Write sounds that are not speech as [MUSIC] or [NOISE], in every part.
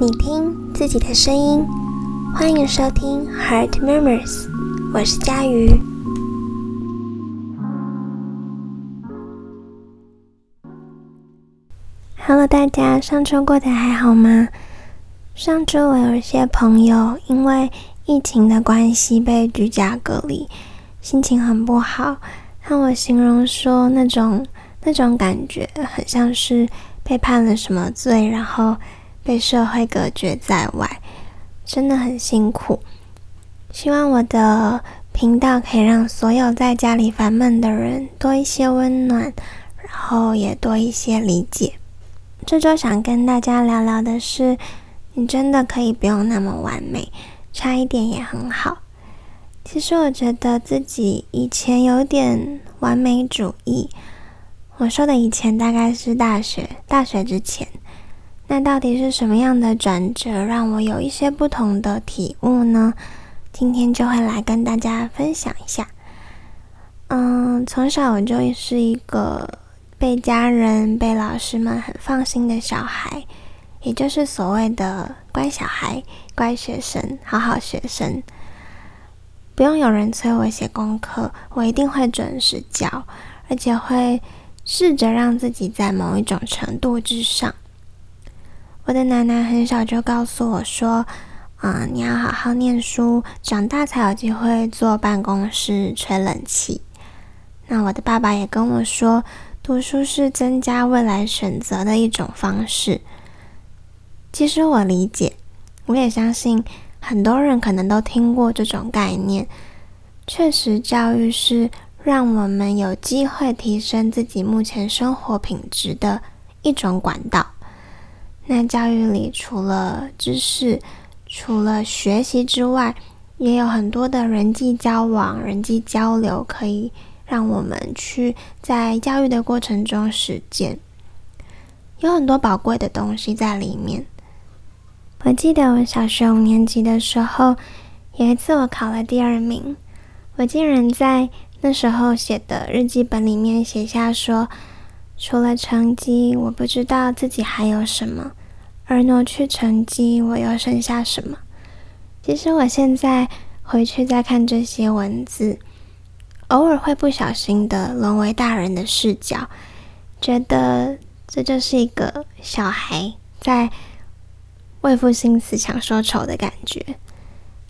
你听自己的声音，欢迎收听 Heart Murmurs，我是佳瑜。Hello，大家，上周过得还好吗？上周我有一些朋友因为疫情的关系被居家隔离，心情很不好，和我形容说那种那种感觉很像是被判了什么罪，然后。被社会隔绝在外，真的很辛苦。希望我的频道可以让所有在家里烦闷的人多一些温暖，然后也多一些理解。这周想跟大家聊聊的是，你真的可以不用那么完美，差一点也很好。其实我觉得自己以前有点完美主义。我说的以前大概是大学，大学之前。那到底是什么样的转折让我有一些不同的体悟呢？今天就会来跟大家分享一下。嗯，从小我就是一个被家人、被老师们很放心的小孩，也就是所谓的乖小孩、乖学生、好好学生。不用有人催我写功课，我一定会准时交，而且会试着让自己在某一种程度之上。我的奶奶很小就告诉我说：“啊，你要好好念书，长大才有机会坐办公室吹冷气。”那我的爸爸也跟我说：“读书是增加未来选择的一种方式。”其实我理解，我也相信很多人可能都听过这种概念。确实，教育是让我们有机会提升自己目前生活品质的一种管道。那教育里除了知识、除了学习之外，也有很多的人际交往、人际交流，可以让我们去在教育的过程中实践，有很多宝贵的东西在里面。我记得我小学五年级的时候，有一次我考了第二名，我竟然在那时候写的日记本里面写下说。除了成绩，我不知道自己还有什么；而挪去成绩，我又剩下什么？其实我现在回去再看这些文字，偶尔会不小心的沦为大人的视角，觉得这就是一个小孩在为赋新词强说愁的感觉。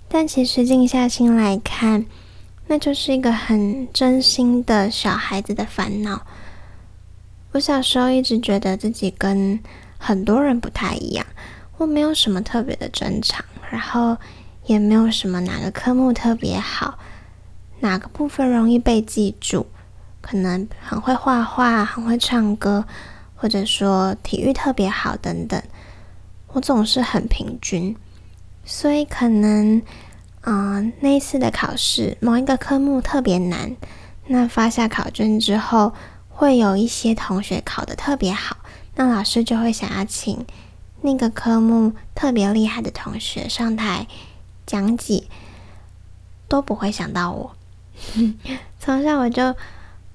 但其实静下心来看，那就是一个很真心的小孩子的烦恼。我小时候一直觉得自己跟很多人不太一样，我没有什么特别的专长，然后也没有什么哪个科目特别好，哪个部分容易被记住，可能很会画画，很会唱歌，或者说体育特别好等等，我总是很平均，所以可能，嗯，那一次的考试某一个科目特别难，那发下考卷之后。会有一些同学考得特别好，那老师就会想要请那个科目特别厉害的同学上台讲解，都不会想到我。[LAUGHS] 从小我就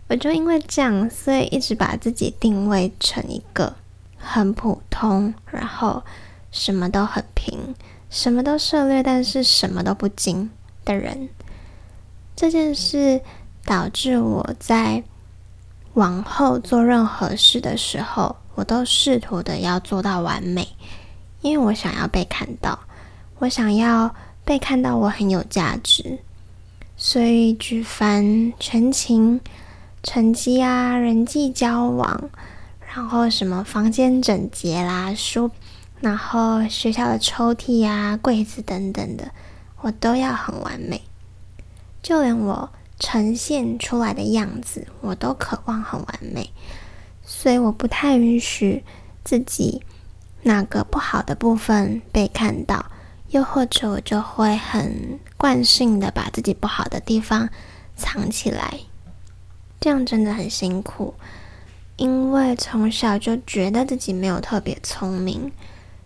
我就因为这样，所以一直把自己定位成一个很普通，然后什么都很平，什么都涉略，但是什么都不精的人。这件事导致我在。往后做任何事的时候，我都试图的要做到完美，因为我想要被看到，我想要被看到我很有价值，所以举凡全勤、成绩啊、人际交往，然后什么房间整洁啦、书，然后学校的抽屉啊、柜子等等的，我都要很完美，就连我。呈现出来的样子，我都渴望很完美，所以我不太允许自己哪个不好的部分被看到，又或者我就会很惯性的把自己不好的地方藏起来，这样真的很辛苦，因为从小就觉得自己没有特别聪明，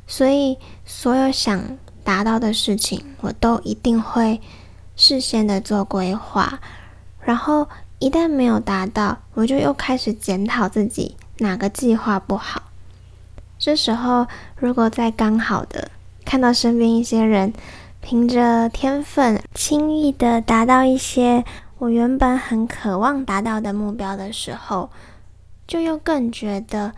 所以所有想达到的事情，我都一定会事先的做规划。然后一旦没有达到，我就又开始检讨自己哪个计划不好。这时候，如果在刚好的看到身边一些人凭着天分轻易的达到一些我原本很渴望达到的目标的时候，就又更觉得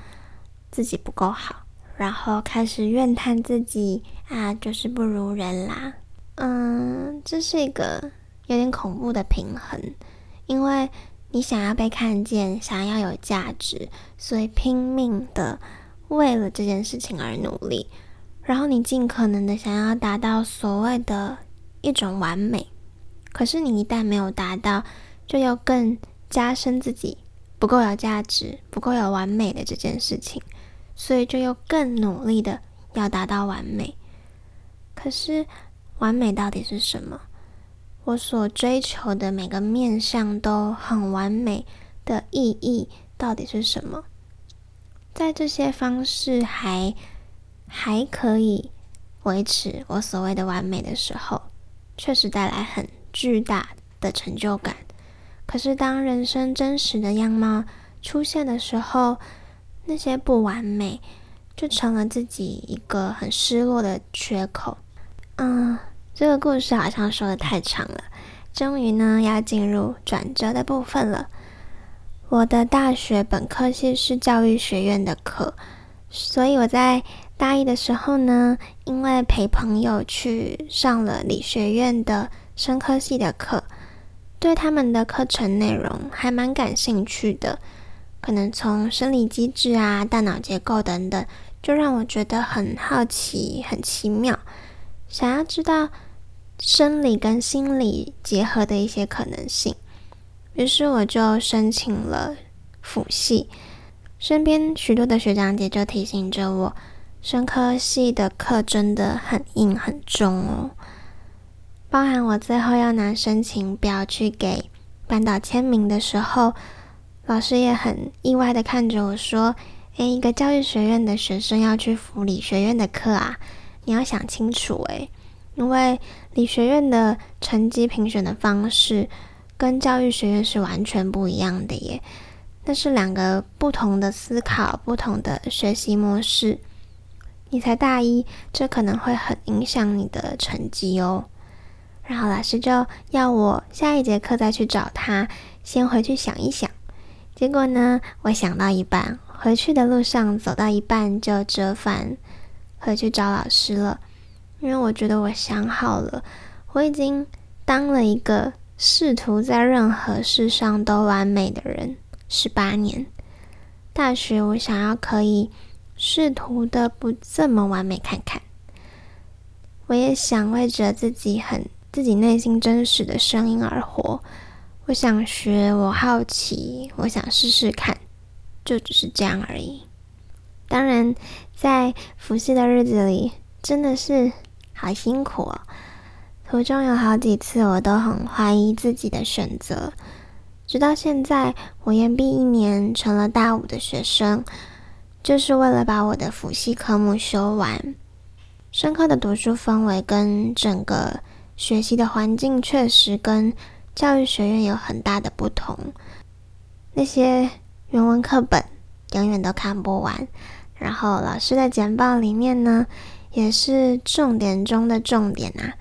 自己不够好，然后开始怨叹自己啊，就是不如人啦。嗯，这是一个有点恐怖的平衡，因为你想要被看见，想要有价值，所以拼命的。为了这件事情而努力，然后你尽可能的想要达到所谓的一种完美，可是你一旦没有达到，就要更加深自己不够有价值、不够有完美的这件事情，所以就又更努力的要达到完美。可是完美到底是什么？我所追求的每个面向都很完美的意义到底是什么？在这些方式还还可以维持我所谓的完美的时候，确实带来很巨大的成就感。可是当人生真实的样貌出现的时候，那些不完美就成了自己一个很失落的缺口。嗯，这个故事好像说的太长了，终于呢要进入转折的部分了。我的大学本科系是教育学院的课，所以我在大一的时候呢，因为陪朋友去上了理学院的生科系的课，对他们的课程内容还蛮感兴趣的。可能从生理机制啊、大脑结构等等，就让我觉得很好奇、很奇妙，想要知道生理跟心理结合的一些可能性。于是我就申请了辅系，身边许多的学长姐就提醒着我，生科系的课真的很硬很重哦。包含我最后要拿申请表去给班导签名的时候，老师也很意外的看着我说：“诶，一个教育学院的学生要去辅理学院的课啊，你要想清楚诶，因为理学院的成绩评选的方式。”跟教育学院是完全不一样的耶，那是两个不同的思考、不同的学习模式。你才大一，这可能会很影响你的成绩哦。然后老师就要我下一节课再去找他，先回去想一想。结果呢，我想到一半，回去的路上走到一半就折返回去找老师了，因为我觉得我想好了，我已经当了一个。试图在任何事上都完美的人，十八年大学，我想要可以试图的不这么完美看看。我也想为着自己很自己内心真实的声音而活。我想学，我好奇，我想试试看，就只是这样而已。当然，在复习的日子里，真的是好辛苦哦。途中有好几次，我都很怀疑自己的选择。直到现在，我延毕一年，成了大五的学生，就是为了把我的辅系科目修完。深刻的读书氛围跟整个学习的环境，确实跟教育学院有很大的不同。那些原文课本永远都看不完，然后老师的简报里面呢，也是重点中的重点啊。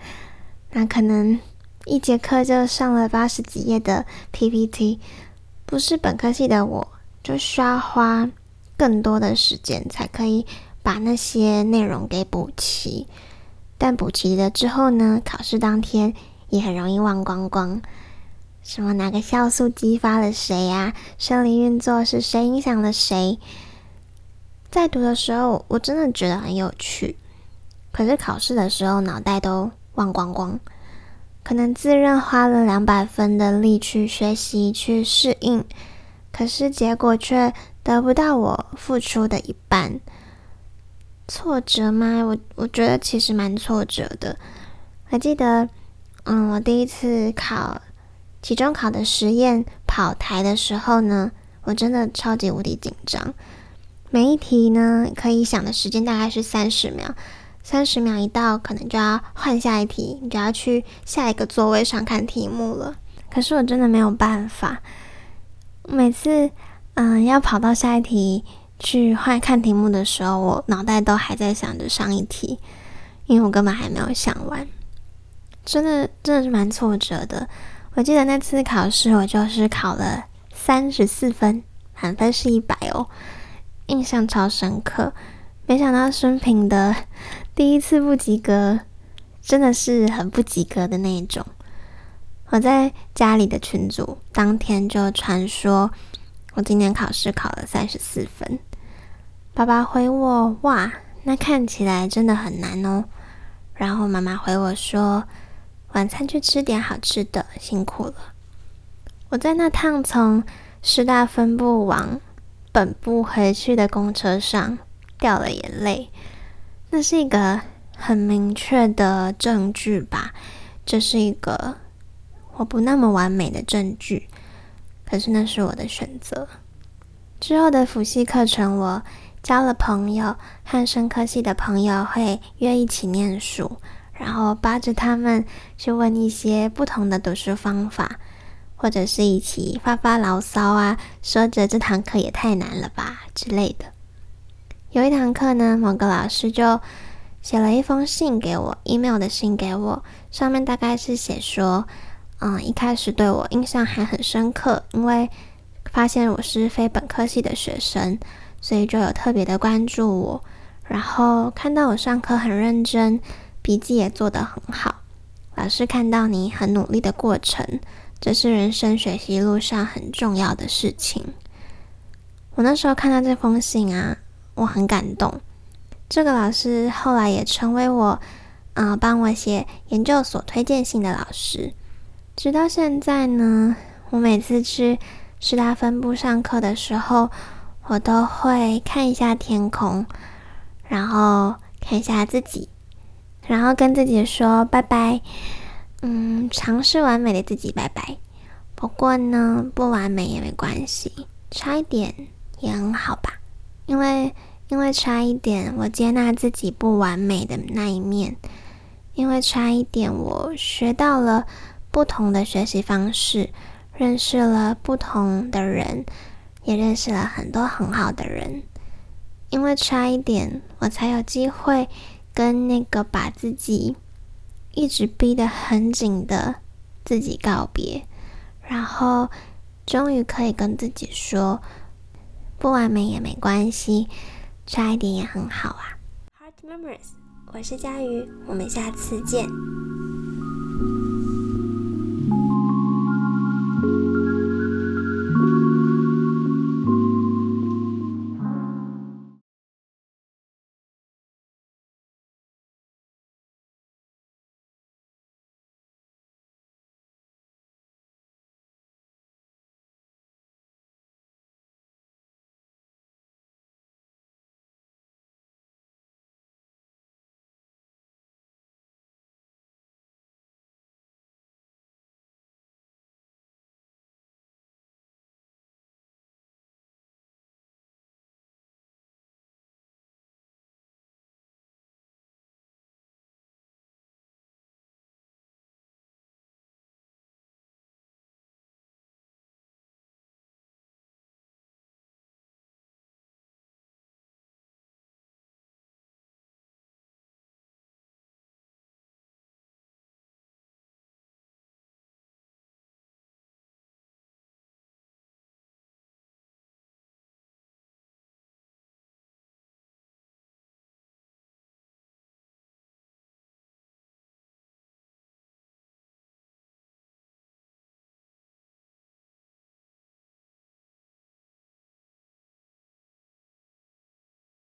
那可能一节课就上了八十几页的 PPT，不是本科系的我，就需要花更多的时间才可以把那些内容给补齐。但补齐了之后呢，考试当天也很容易忘光光。什么哪个酵素激发了谁呀？生理运作是谁影响了谁？在读的时候，我真的觉得很有趣，可是考试的时候脑袋都。忘光光，可能自认花了两百分的力去学习、去适应，可是结果却得不到我付出的一半。挫折吗？我我觉得其实蛮挫折的。还记得，嗯，我第一次考期中考的实验跑台的时候呢，我真的超级无敌紧张。每一题呢，可以想的时间大概是三十秒。三十秒一到，可能就要换下一题，你就要去下一个座位上看题目了。可是我真的没有办法，每次嗯要跑到下一题去换看题目的时候，我脑袋都还在想着上一题，因为我根本还没有想完，真的真的是蛮挫折的。我记得那次考试，我就是考了三十四分，满分是一百哦，印象超深刻。没想到生平的 [LAUGHS] 第一次不及格，真的是很不及格的那一种。我在家里的群组当天就传说，我今年考试考了三十四分。爸爸回我：“哇，那看起来真的很难哦。”然后妈妈回我说。晚餐去吃点好吃的，辛苦了。我在那趟从师大分部往本部回去的公车上掉了眼泪，那是一个很明确的证据吧？这是一个我不那么完美的证据，可是那是我的选择。之后的辅系课程，我交了朋友，和生科系的朋友会约一起念书。然后扒着他们去问一些不同的读书方法，或者是一起发发牢骚啊，说着这堂课也太难了吧之类的。有一堂课呢，某个老师就写了一封信给我，email 的信给我，上面大概是写说，嗯，一开始对我印象还很深刻，因为发现我是非本科系的学生，所以就有特别的关注我，然后看到我上课很认真。笔记也做得很好，老师看到你很努力的过程，这是人生学习路上很重要的事情。我那时候看到这封信啊，我很感动。这个老师后来也成为我，嗯，帮我写研究所推荐信的老师。直到现在呢，我每次去师大分部上课的时候，我都会看一下天空，然后看一下自己。然后跟自己说拜拜，嗯，尝试完美的自己拜拜。不过呢，不完美也没关系，差一点也很好吧。因为因为差一点，我接纳自己不完美的那一面；因为差一点，我学到了不同的学习方式，认识了不同的人，也认识了很多很好的人。因为差一点，我才有机会。跟那个把自己一直逼得很紧的自己告别，然后终于可以跟自己说，不完美也没关系，差一点也很好啊。Heart Memories，我是佳瑜，我们下次见。